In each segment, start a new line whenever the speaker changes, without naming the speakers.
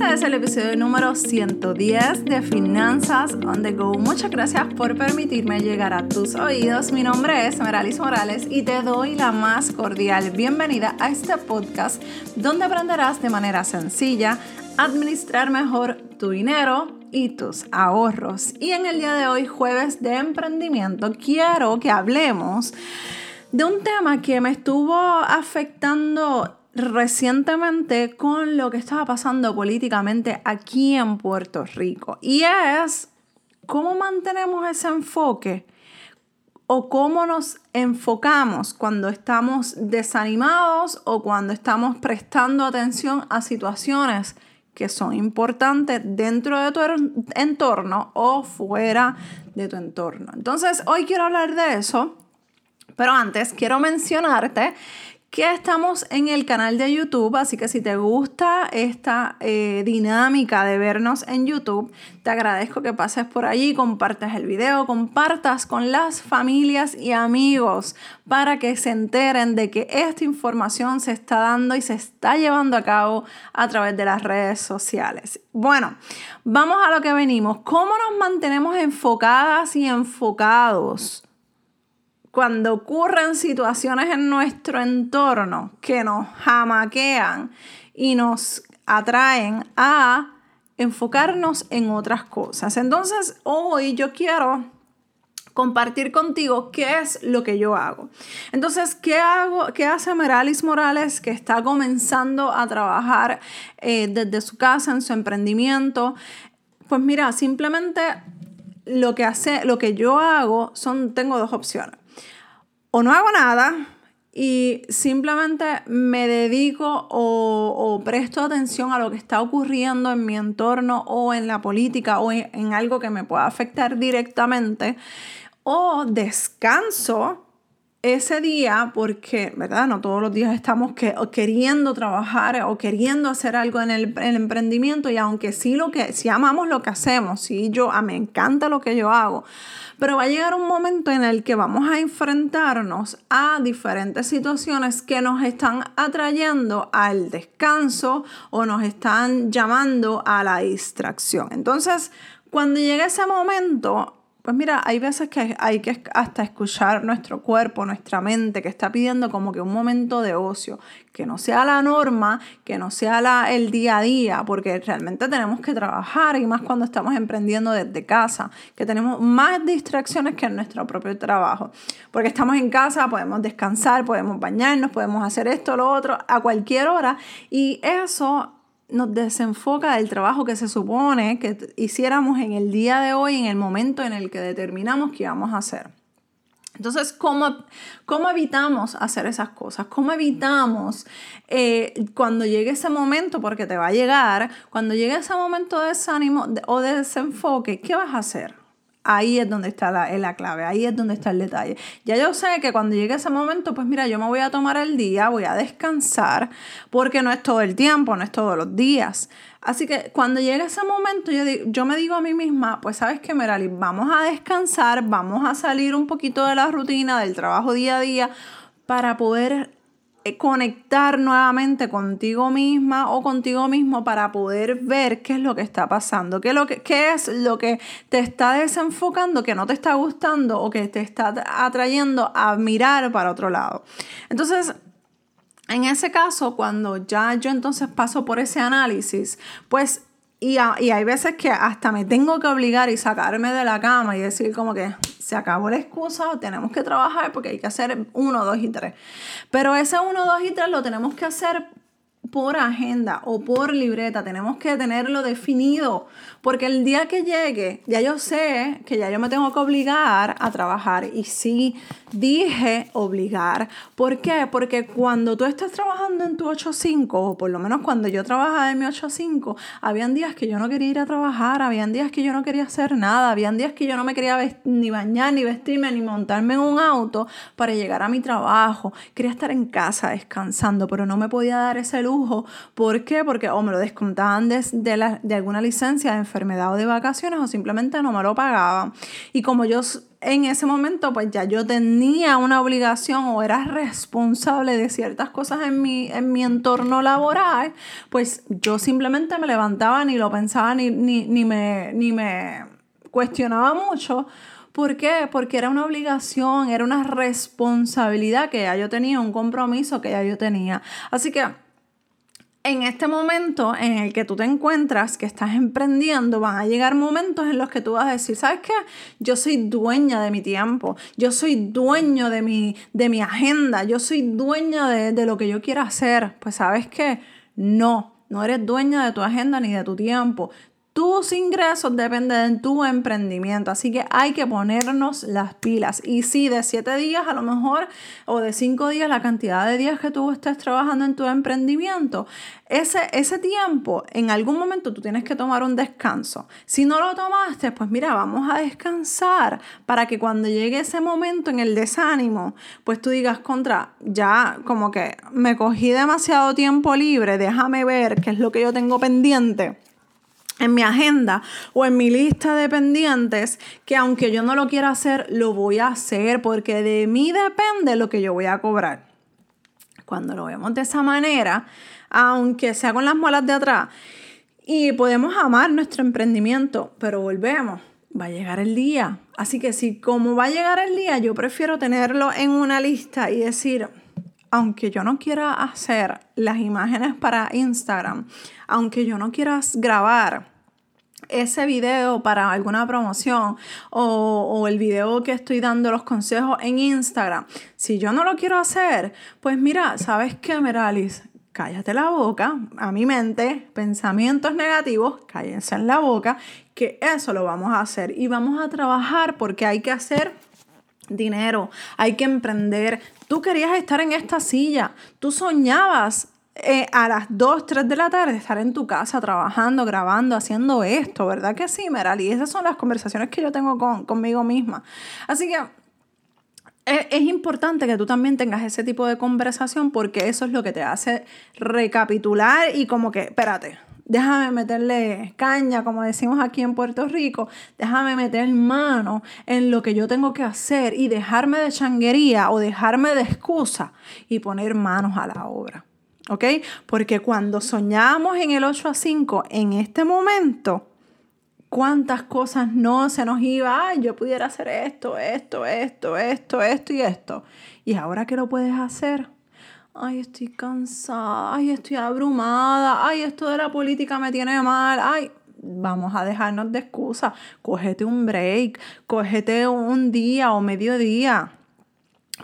Este es el episodio número 110 de Finanzas on the Go. Muchas gracias por permitirme llegar a tus oídos. Mi nombre es Meralis Morales y te doy la más cordial bienvenida a este podcast donde aprenderás de manera sencilla administrar mejor tu dinero y tus ahorros. Y en el día de hoy, jueves de emprendimiento, quiero que hablemos de un tema que me estuvo afectando recientemente con lo que estaba pasando políticamente aquí en Puerto Rico. Y es cómo mantenemos ese enfoque o cómo nos enfocamos cuando estamos desanimados o cuando estamos prestando atención a situaciones que son importantes dentro de tu entorno o fuera de tu entorno. Entonces, hoy quiero hablar de eso, pero antes quiero mencionarte que estamos en el canal de YouTube, así que si te gusta esta eh, dinámica de vernos en YouTube, te agradezco que pases por allí, compartas el video, compartas con las familias y amigos para que se enteren de que esta información se está dando y se está llevando a cabo a través de las redes sociales. Bueno, vamos a lo que venimos. ¿Cómo nos mantenemos enfocadas y enfocados? Cuando ocurren situaciones en nuestro entorno que nos jamaquean y nos atraen a enfocarnos en otras cosas. Entonces, hoy yo quiero compartir contigo qué es lo que yo hago. Entonces, ¿qué hago? ¿Qué hace Meralis Morales que está comenzando a trabajar eh, desde su casa en su emprendimiento? Pues mira, simplemente lo que hace, lo que yo hago son, tengo dos opciones o no hago nada y simplemente me dedico o, presto atención a lo que está ocurriendo en mi entorno o en la política o en, algo que me pueda afectar directamente, o descanso ese día, porque, ¿verdad? No todos los días estamos que, queriendo trabajar o queriendo hacer algo en el, el, emprendimiento y aunque sí lo que, si amamos lo que hacemos, sí yo, me encanta lo que yo hago, pero va a llegar un momento en el que vamos a enfrentarnos a diferentes situaciones que nos están atrayendo al descanso o nos están llamando a la distracción. Entonces, cuando llegue ese momento, pues mira, hay veces que hay que hasta escuchar nuestro cuerpo, nuestra mente, que está pidiendo como que un momento de ocio, que no sea la norma, que no sea la, el día a día, porque realmente tenemos que trabajar y más cuando estamos emprendiendo desde casa, que tenemos más distracciones que en nuestro propio trabajo, porque estamos en casa, podemos descansar, podemos bañarnos, podemos hacer esto, lo otro, a cualquier hora y eso nos desenfoca del trabajo que se supone que hiciéramos en el día de hoy, en el momento en el que determinamos que íbamos a hacer. Entonces, ¿cómo, cómo evitamos hacer esas cosas? ¿Cómo evitamos eh, cuando llegue ese momento, porque te va a llegar, cuando llegue ese momento de desánimo o de desenfoque, ¿qué vas a hacer? Ahí es donde está la, la, clave, ahí es donde está el detalle. Ya yo sé que cuando llegue ese momento, pues mira, yo me voy a tomar el día, voy a descansar, porque no es todo el tiempo, no es todos los días. Así que cuando llegue ese momento, yo, yo me digo a mí misma, pues sabes que, Merali, vamos a descansar, vamos a salir un poquito de la rutina, del trabajo día a día, para poder conectar nuevamente contigo misma o contigo mismo para poder ver qué es lo que está pasando, qué, lo que, qué es lo que te está desenfocando, que no te está gustando o que te está atrayendo a mirar para otro lado. Entonces, en ese caso, cuando ya yo entonces paso por ese análisis, pues y, y, hay veces que hasta me tengo que obligar y sacarme de la cama y decir como que se acabó la excusa, tenemos que trabajar porque hay que hacer uno, dos y tres. Pero ese uno, dos y tres lo tenemos que hacer por agenda o por libreta, tenemos que tenerlo definido, porque el día que llegue, ya yo sé que ya yo me tengo que obligar a trabajar. Y sí, dije obligar. ¿Por qué? Porque cuando tú estás trabajando en tu 8-5, o por lo menos cuando yo trabajaba en mi 8-5, habían días que yo no quería ir a trabajar, habían días que yo no quería hacer nada, habían días que yo no me quería ni bañar, ni vestirme, ni montarme en un auto para llegar a mi trabajo. Quería estar en casa descansando, pero no me podía dar ese lujo ¿Por qué? Porque o me lo descontaban de, de, alguna licencia de enfermedad o de vacaciones o simplemente no me lo pagaban. Y como yo en ese momento pues ya yo tenía una obligación o era responsable de ciertas cosas en mi, en mi entorno laboral, pues yo simplemente me levantaba ni lo pensaba ni, ni, me, ni me cuestionaba mucho. ¿Por qué? Porque era una obligación, era una responsabilidad que ya yo tenía, un compromiso que ya yo tenía. Así que en este momento en el que tú te encuentras, que estás emprendiendo, van a llegar momentos en los que tú vas a decir, ¿sabes qué? Yo soy dueña de mi tiempo, yo soy dueño de mi, de mi agenda, yo soy dueña de, de lo que yo quiero hacer. Pues sabes qué? No, no eres dueña de tu agenda ni de tu tiempo tus ingresos dependen de tu emprendimiento, así que hay que ponernos las pilas. Y si de siete días a lo mejor o de cinco días, la cantidad de días que tú estés trabajando en tu emprendimiento, ese, ese tiempo, en algún momento tú tienes que tomar un descanso. Si no lo tomaste, pues mira, vamos a descansar para que cuando llegue ese momento en el desánimo, pues tú digas contra, ya como que me cogí demasiado tiempo libre, déjame ver qué es lo que yo tengo pendiente en mi agenda o en mi lista de pendientes que aunque yo no lo quiera hacer, lo voy a hacer porque de mí depende lo que yo voy a cobrar. Cuando lo vemos de esa manera, aunque sea con las muelas de atrás, y podemos amar nuestro emprendimiento, pero volvemos, va a llegar el día. Así que si como va a llegar el día, yo prefiero tenerlo en una lista y decir, aunque yo no quiera hacer las imágenes para Instagram, aunque yo no quiera grabar ese video para alguna promoción o, el video que estoy dando los consejos en Instagram, si yo no lo quiero hacer, pues mira, ¿sabes qué, Meralis? Cállate la boca, a mi mente, pensamientos negativos, cállense en la boca, que eso lo vamos a hacer y vamos a trabajar porque hay que hacer dinero, hay que emprender. Tú querías estar en esta silla, tú soñabas eh, a las 2, 3 de la tarde estar en tu casa trabajando, grabando, haciendo esto, ¿verdad que sí, Meral? Y esas son las conversaciones que yo tengo con, conmigo misma. Así que es, es, importante que tú también tengas ese tipo de conversación porque eso es lo que te hace recapitular y como que, espérate, déjame meterle caña, como decimos aquí en Puerto Rico, déjame meter mano en lo que yo tengo que hacer y dejarme de changuería o dejarme de excusa y poner manos a la obra. ¿Ok? Porque cuando soñamos en el 8 a 5, en este momento, cuántas cosas no se nos iba, yo pudiera hacer esto, esto, esto, esto, esto y esto. Y ahora que lo puedes hacer, ay, estoy cansada, ay, estoy abrumada, ay, esto de la política me tiene mal, ay, vamos a dejarnos de excusas, cógete un break, cógete un día o medio día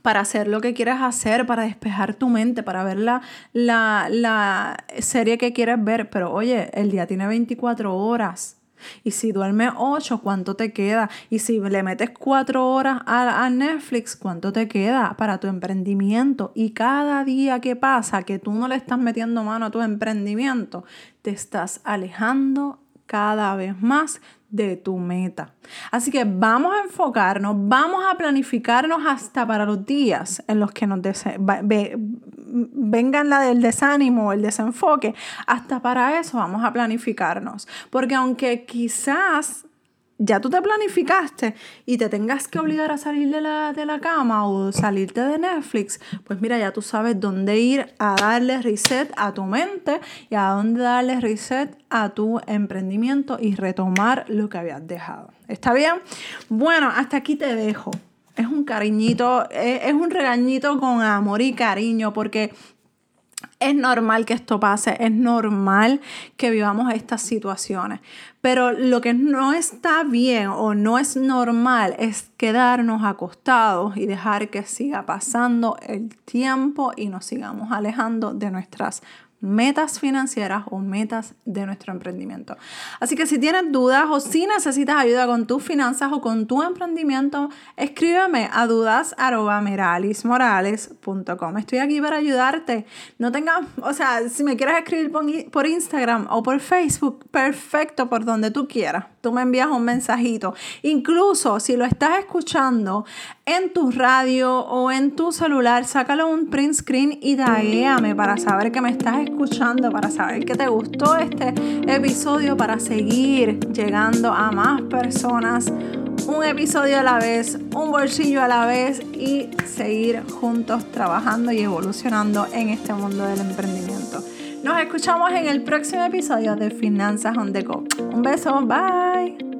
para hacer lo que quieres hacer, para despejar tu mente, para ver la, la, la serie que quieres ver. Pero oye, el día tiene 24 horas. Y si duermes 8, ¿cuánto te queda? Y si le metes 4 horas a, a, Netflix, ¿cuánto te queda para tu emprendimiento? Y cada día que pasa que tú no le estás metiendo mano a tu emprendimiento, te estás alejando cada vez más de tu meta. Así que vamos a enfocarnos, vamos a planificarnos hasta para los días en los que nos vengan la del desánimo, el desenfoque. Hasta para eso vamos a planificarnos. Porque aunque quizás ya tú te planificaste y te tengas que obligar a salir de la, de la cama o salirte de Netflix, pues mira, ya tú sabes dónde ir a darle reset a tu mente y a dónde darle reset a tu emprendimiento y retomar lo que habías dejado. ¿Está bien? Bueno, hasta aquí te dejo. Es un cariñito, es un regañito con amor y cariño porque es normal que esto pase, es normal que vivamos estas situaciones, pero lo que no está bien o no es normal es quedarnos acostados y dejar que siga pasando el tiempo y nos sigamos alejando de nuestras metas financieras o metas de nuestro emprendimiento. Así que si tienes dudas o si necesitas ayuda con tus finanzas o con tu emprendimiento, escríbeme a dudas.meralismorales.com. Estoy aquí para ayudarte. No tengas, o sea, si me quieres escribir por Instagram o por Facebook, perfecto, por donde tú quieras. Tú me envías un mensajito. Incluso si lo estás escuchando en tu radio o en tu celular, sácalo un print screen y taguéame para saber que me estás escuchando, para saber que te gustó este episodio, para seguir llegando a más personas un episodio a la vez, un bolsillo a la vez y seguir juntos trabajando y evolucionando en este mundo del emprendimiento. Nos escuchamos en el próximo episodio de Finanzas on the Go. Un beso, bye.